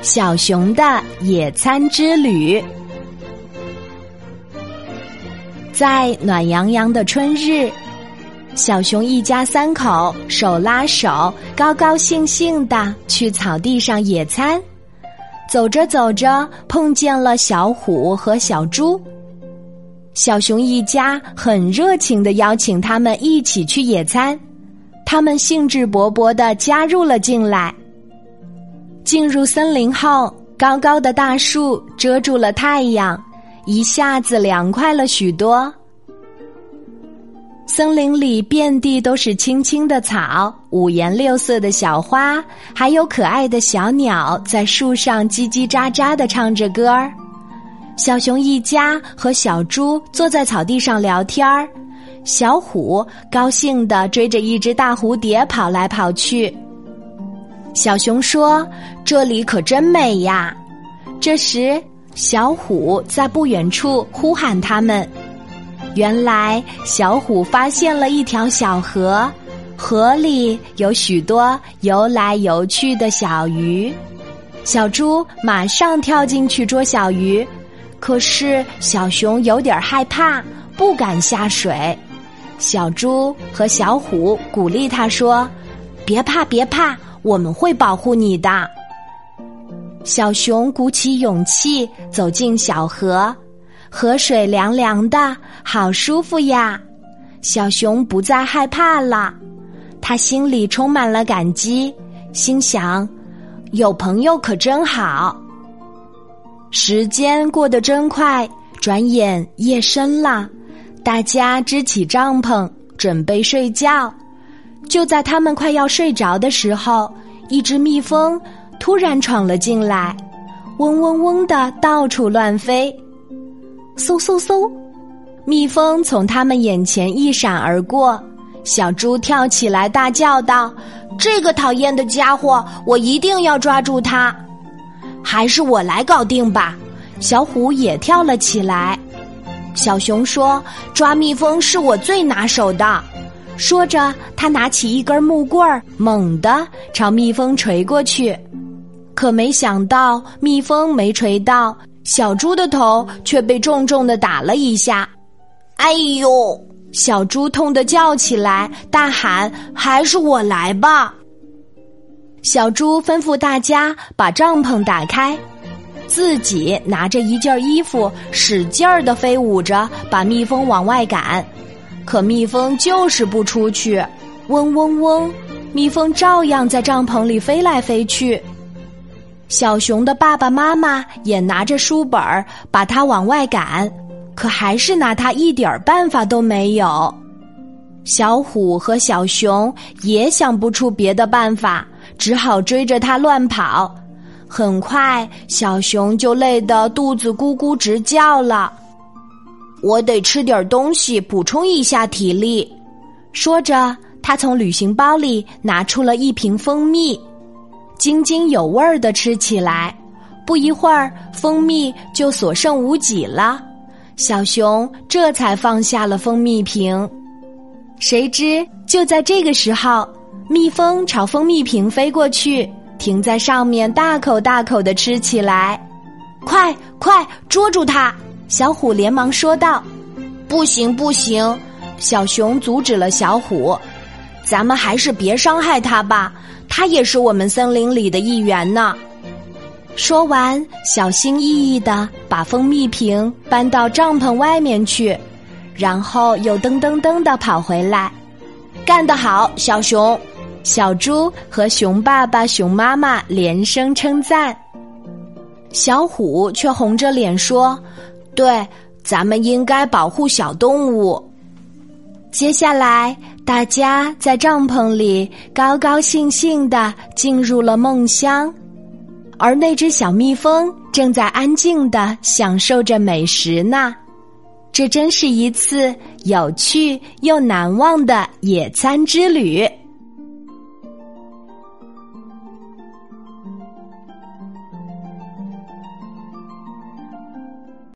小熊的野餐之旅，在暖洋洋的春日，小熊一家三口手拉手，高高兴兴的去草地上野餐。走着走着，碰见了小虎和小猪。小熊一家很热情的邀请他们一起去野餐，他们兴致勃勃的加入了进来。进入森林后，高高的大树遮住了太阳，一下子凉快了许多。森林里遍地都是青青的草，五颜六色的小花，还有可爱的小鸟在树上叽叽喳喳的唱着歌儿。小熊一家和小猪坐在草地上聊天儿，小虎高兴地追着一只大蝴蝶跑来跑去。小熊说：“这里可真美呀！”这时，小虎在不远处呼喊他们。原来，小虎发现了一条小河，河里有许多游来游去的小鱼。小猪马上跳进去捉小鱼，可是小熊有点害怕，不敢下水。小猪和小虎鼓励他说：“别怕，别怕。”我们会保护你的。小熊鼓起勇气走进小河，河水凉凉的，好舒服呀！小熊不再害怕了，他心里充满了感激，心想：有朋友可真好。时间过得真快，转眼夜深了，大家支起帐篷，准备睡觉。就在他们快要睡着的时候，一只蜜蜂突然闯了进来，嗡嗡嗡的到处乱飞。嗖嗖嗖，蜜蜂从他们眼前一闪而过。小猪跳起来大叫道：“这个讨厌的家伙，我一定要抓住它！还是我来搞定吧！”小虎也跳了起来。小熊说：“抓蜜蜂是我最拿手的。”说着，他拿起一根木棍儿，猛地朝蜜蜂锤过去。可没想到，蜜蜂没锤到，小猪的头却被重重的打了一下。哎呦！小猪痛得叫起来，大喊：“还是我来吧！”小猪吩咐大家把帐篷打开，自己拿着一件衣服，使劲儿的飞舞着，把蜜蜂往外赶。可蜜蜂就是不出去，嗡嗡嗡，蜜蜂照样在帐篷里飞来飞去。小熊的爸爸妈妈也拿着书本儿把它往外赶，可还是拿它一点儿办法都没有。小虎和小熊也想不出别的办法，只好追着它乱跑。很快，小熊就累得肚子咕咕直叫了。我得吃点东西补充一下体力。说着，他从旅行包里拿出了一瓶蜂蜜，津津有味儿的吃起来。不一会儿，蜂蜜就所剩无几了。小熊这才放下了蜂蜜瓶。谁知就在这个时候，蜜蜂朝蜂蜜瓶飞过去，停在上面，大口大口的吃起来。快快捉住它！小虎连忙说道：“不行，不行！”小熊阻止了小虎：“咱们还是别伤害它吧，它也是我们森林里的一员呢。”说完，小心翼翼的把蜂蜜瓶搬到帐篷外面去，然后又噔噔噔的跑回来。干得好，小熊！小猪和熊爸爸、熊妈妈连声称赞。小虎却红着脸说。对，咱们应该保护小动物。接下来，大家在帐篷里高高兴兴的进入了梦乡，而那只小蜜蜂正在安静的享受着美食呢。这真是一次有趣又难忘的野餐之旅。